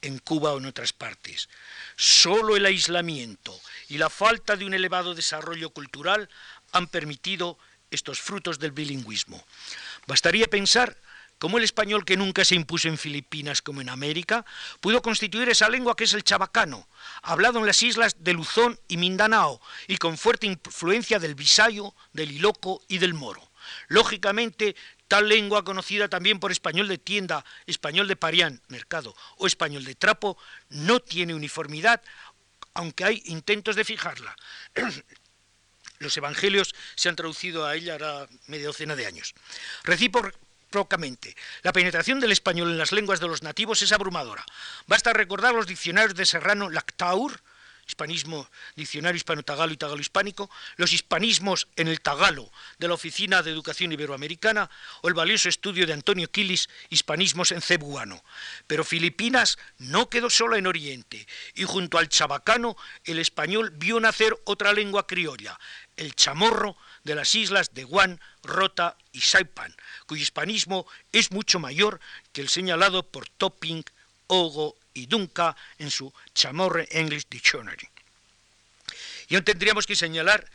en Cuba o en otras partes. Solo el aislamiento y la falta de un elevado desarrollo cultural han permitido estos frutos del bilingüismo. Bastaría pensar cómo el español que nunca se impuso en Filipinas como en América pudo constituir esa lengua que es el chabacano, hablado en las islas de Luzón y Mindanao y con fuerte influencia del bisayo, del iloco y del moro. Lógicamente, tal lengua conocida también por español de tienda, español de parián, mercado o español de trapo, no tiene uniformidad, aunque hay intentos de fijarla. Los evangelios se han traducido a ella ahora media docena de años. Recíprocamente, la penetración del español en las lenguas de los nativos es abrumadora. Basta recordar los diccionarios de Serrano Lactaur, hispanismo, diccionario hispano-tagalo y tagalo-hispánico, los hispanismos en el tagalo de la Oficina de Educación Iberoamericana o el valioso estudio de Antonio Quilis, hispanismos en cebuano. Pero Filipinas no quedó sola en Oriente y junto al chabacano el español vio nacer otra lengua criolla, el chamorro de las islas de Guan, Rota y Saipan, cuyo hispanismo es mucho mayor que el señalado por Topping, Ogo y Dunca en su Chamorre English Dictionary. Y aún tendríamos que señalar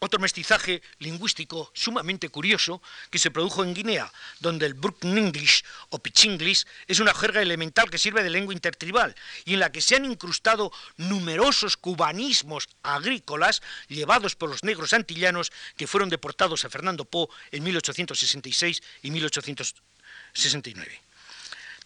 otro mestizaje lingüístico sumamente curioso que se produjo en Guinea, donde el Brooklyn English o Pichinglis es una jerga elemental que sirve de lengua intertribal y en la que se han incrustado numerosos cubanismos agrícolas llevados por los negros antillanos que fueron deportados a Fernando Po en 1866 y 1869.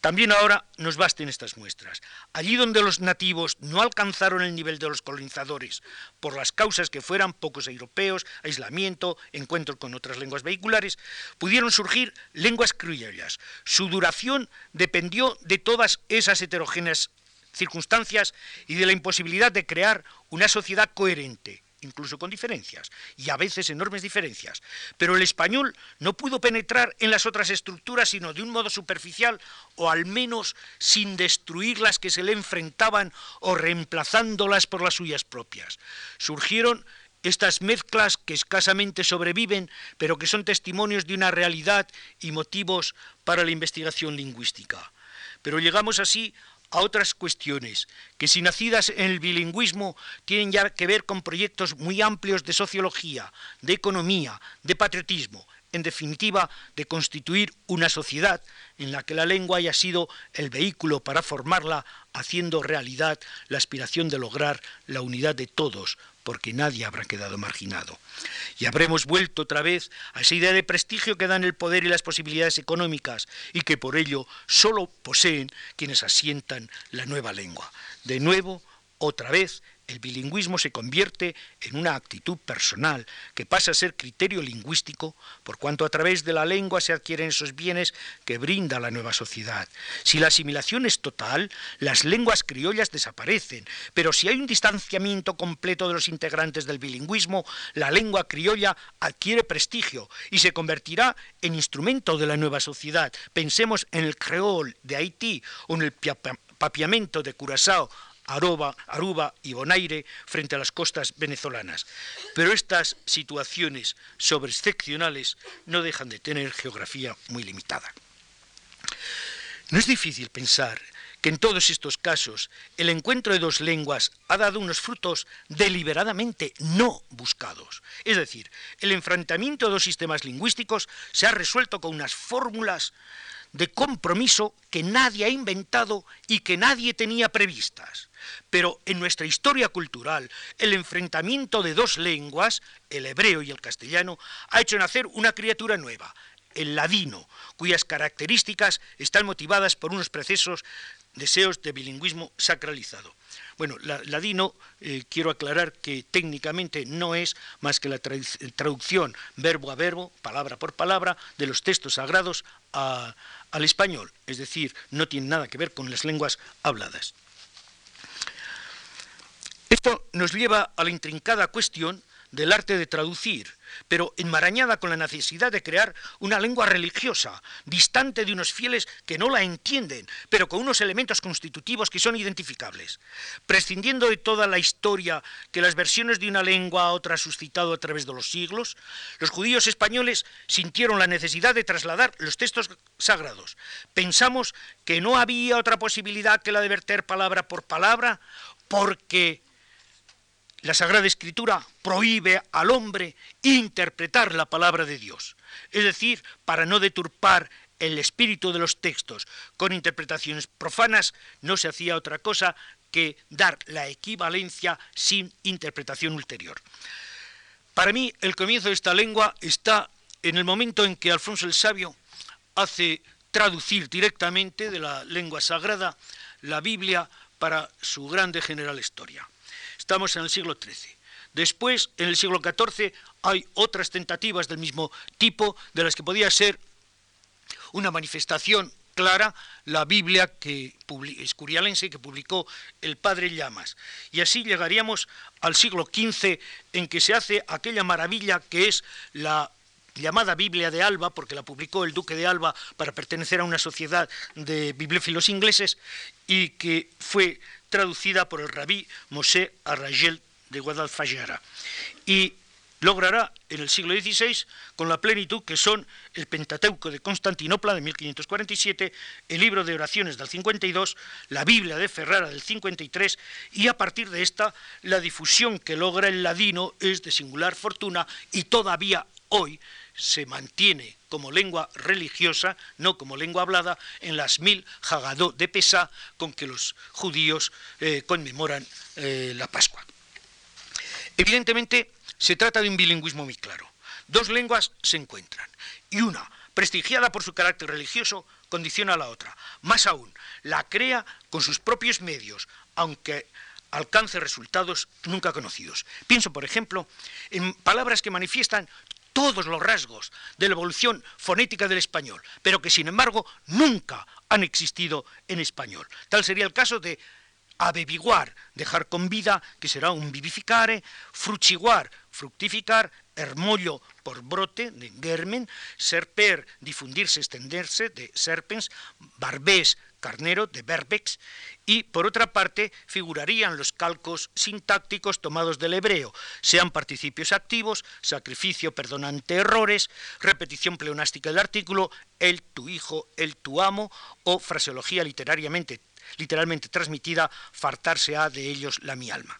También ahora nos basten estas muestras. Allí donde los nativos no alcanzaron el nivel de los colonizadores, por las causas que fueran pocos europeos, aislamiento, encuentros con otras lenguas vehiculares, pudieron surgir lenguas criollas. Su duración dependió de todas esas heterogéneas circunstancias y de la imposibilidad de crear una sociedad coherente, incluso con diferencias, y a veces enormes diferencias. Pero el español no pudo penetrar en las otras estructuras sino de un modo superficial o al menos sin destruir las que se le enfrentaban o reemplazándolas por las suyas propias. Surgieron estas mezclas que escasamente sobreviven, pero que son testimonios de una realidad y motivos para la investigación lingüística. Pero llegamos así a otras cuestiones que si nacidas en el bilingüismo tienen ya que ver con proyectos muy amplios de sociología, de economía, de patriotismo, en definitiva, de constituir una sociedad en la que la lengua haya sido el vehículo para formarla, haciendo realidad la aspiración de lograr la unidad de todos, porque nadie habrá quedado marginado. Y habremos vuelto otra vez a esa idea de prestigio que dan el poder y las posibilidades económicas y que por ello solo poseen quienes asientan la nueva lengua. De nuevo, otra vez, el bilingüismo se convierte en una actitud personal que pasa a ser criterio lingüístico por cuanto a través de la lengua se adquieren esos bienes que brinda la nueva sociedad. Si la asimilación es total, las lenguas criollas desaparecen, pero si hay un distanciamiento completo de los integrantes del bilingüismo, la lengua criolla adquiere prestigio y se convertirá en instrumento de la nueva sociedad. Pensemos en el creol de Haití o en el papiamento de Curazao Aruba, Aruba y Bonaire frente a las costas venezolanas. Pero estas situaciones sobreexcepcionales no dejan de tener geografía muy limitada. No es difícil pensar que en todos estos casos el encuentro de dos lenguas ha dado unos frutos deliberadamente no buscados. Es decir, el enfrentamiento de dos sistemas lingüísticos se ha resuelto con unas fórmulas de compromiso que nadie ha inventado y que nadie tenía previstas. Pero en nuestra historia cultural, el enfrentamiento de dos lenguas, el hebreo y el castellano, ha hecho nacer una criatura nueva, el ladino, cuyas características están motivadas por unos procesos, deseos de bilingüismo sacralizado. Bueno, ladino, eh, quiero aclarar que técnicamente no es más que la traducción verbo a verbo, palabra por palabra, de los textos sagrados al español, es decir, no tiene nada que ver con las lenguas habladas. Esto nos lleva a la intrincada cuestión del arte de traducir, pero enmarañada con la necesidad de crear una lengua religiosa, distante de unos fieles que no la entienden, pero con unos elementos constitutivos que son identificables. Prescindiendo de toda la historia que las versiones de una lengua a otra ha suscitado a través de los siglos, los judíos españoles sintieron la necesidad de trasladar los textos sagrados. Pensamos que no había otra posibilidad que la de verter palabra por palabra, porque la Sagrada Escritura prohíbe al hombre interpretar la palabra de Dios. Es decir, para no deturpar el espíritu de los textos con interpretaciones profanas, no se hacía otra cosa que dar la equivalencia sin interpretación ulterior. Para mí, el comienzo de esta lengua está en el momento en que Alfonso el Sabio hace traducir directamente de la lengua sagrada la Biblia para su grande general historia. Estamos en el siglo XIII. Después, en el siglo XIV, hay otras tentativas del mismo tipo, de las que podía ser una manifestación clara la Biblia que escurialense que publicó el padre Llamas. Y así llegaríamos al siglo XV en que se hace aquella maravilla que es la llamada Biblia de Alba, porque la publicó el duque de Alba para pertenecer a una sociedad de bibliófilos ingleses y que fue traducida por el rabí Mosé Arragel de Guadalfajara. Y logrará en el siglo XVI, con la plenitud que son el Pentateuco de Constantinopla de 1547, el libro de oraciones del 52, la Biblia de Ferrara del 53, y a partir de esta, la difusión que logra el ladino es de singular fortuna y todavía hoy se mantiene como lengua religiosa, no como lengua hablada, en las mil Hagadó de Pesá con que los judíos eh, conmemoran eh, la Pascua. Evidentemente, se trata de un bilingüismo muy claro. Dos lenguas se encuentran y una, prestigiada por su carácter religioso, condiciona a la otra. Más aún, la crea con sus propios medios, aunque alcance resultados nunca conocidos. Pienso, por ejemplo, en palabras que manifiestan todos los rasgos de la evolución fonética del español, pero que sin embargo nunca han existido en español. Tal sería el caso de abeviguar, dejar con vida, que será un vivificare, fruchiguar, fructificar, hermollo por brote, de germen, serper, difundirse, extenderse, de serpens, barbés, carnero, de berbex, y por otra parte figurarían los calcos sintácticos tomados del hebreo, sean participios activos, sacrificio perdonante errores, repetición pleonástica del artículo, el tu hijo, el tu amo, o fraseología literariamente literalmente transmitida, fartarse ha de ellos la mi alma.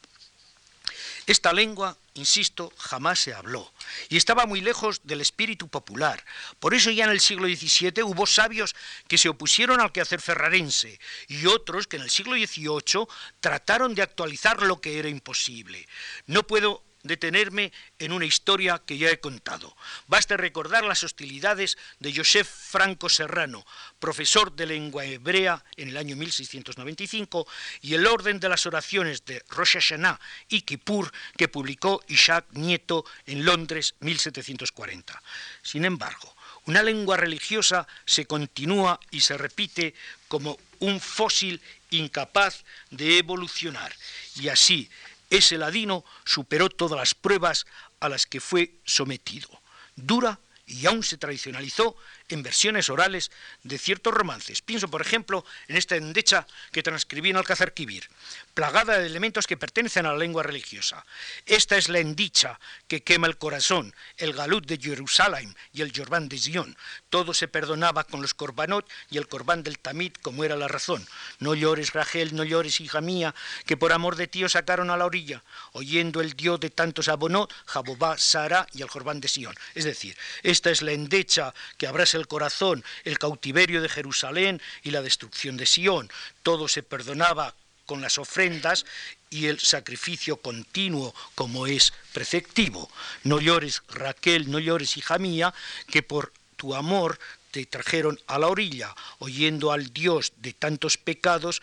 Esta lengua, insisto, jamás se habló y estaba muy lejos del espíritu popular. Por eso ya en el siglo XVII hubo sabios que se opusieron al quehacer ferrarense y otros que en el siglo XVIII trataron de actualizar lo que era imposible. No puedo detenerme en una historia que ya he contado. Basta recordar las hostilidades de Joseph Franco Serrano, profesor de lengua hebrea en el año 1695, y el orden de las oraciones de Rosh Hashanah y Kippur que publicó Isaac Nieto en Londres 1740. Sin embargo, una lengua religiosa se continúa y se repite como un fósil incapaz de evolucionar. Y así, ese ladino superó todas las pruebas a las que fue sometido. Dura y aún se tradicionalizó en versiones orales de ciertos romances. Pienso, por ejemplo, en esta endecha que transcribí en Alcázar-Quibir, plagada de elementos que pertenecen a la lengua religiosa. Esta es la endicha que quema el corazón, el galut de Jerusalén y el Jorbán de Zion. Todo se perdonaba con los corbanot y el corbán del tamid, como era la razón. No llores, Rachel, no llores, hija mía, que por amor de ti os sacaron a la orilla, oyendo el Dios de tantos abonot, Jabobá, Sara y el Corbán de Sion. Es decir, esta es la endecha que el corazón, el cautiverio de Jerusalén y la destrucción de Sion. Todo se perdonaba con las ofrendas y el sacrificio continuo como es preceptivo. No llores, Raquel, no llores, hija mía, que por tu amor te trajeron a la orilla, oyendo al Dios de tantos pecados,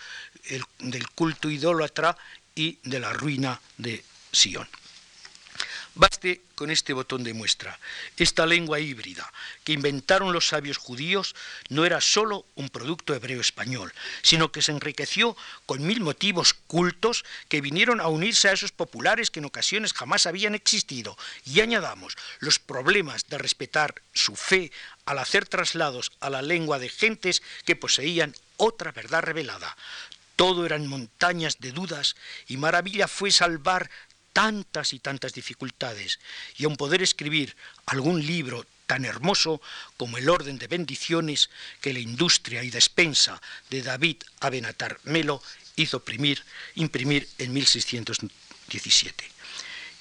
del culto idólatra y de la ruina de Sion. Baste con este botón de muestra. Esta lengua híbrida que inventaron los sabios judíos no era sólo un producto hebreo-español, sino que se enriqueció con mil motivos cultos que vinieron a unirse a esos populares que en ocasiones jamás habían existido. Y añadamos los problemas de respetar su fe al hacer traslados a la lengua de gentes que poseían otra verdad revelada. Todo eran montañas de dudas y maravilla fue salvar tantas y tantas dificultades y aun poder escribir algún libro tan hermoso como el orden de bendiciones que la industria y despensa de David Abenatar Melo hizo imprimir, imprimir en 1617.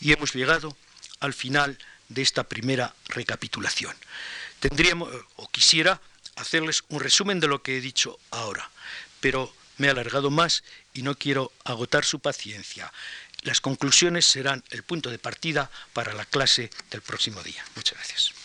Y hemos llegado al final de esta primera recapitulación. Tendríamos, o quisiera, hacerles un resumen de lo que he dicho ahora, pero me he alargado más y no quiero agotar su paciencia. Las conclusiones serán el punto de partida para la clase del próximo día. Muchas gracias.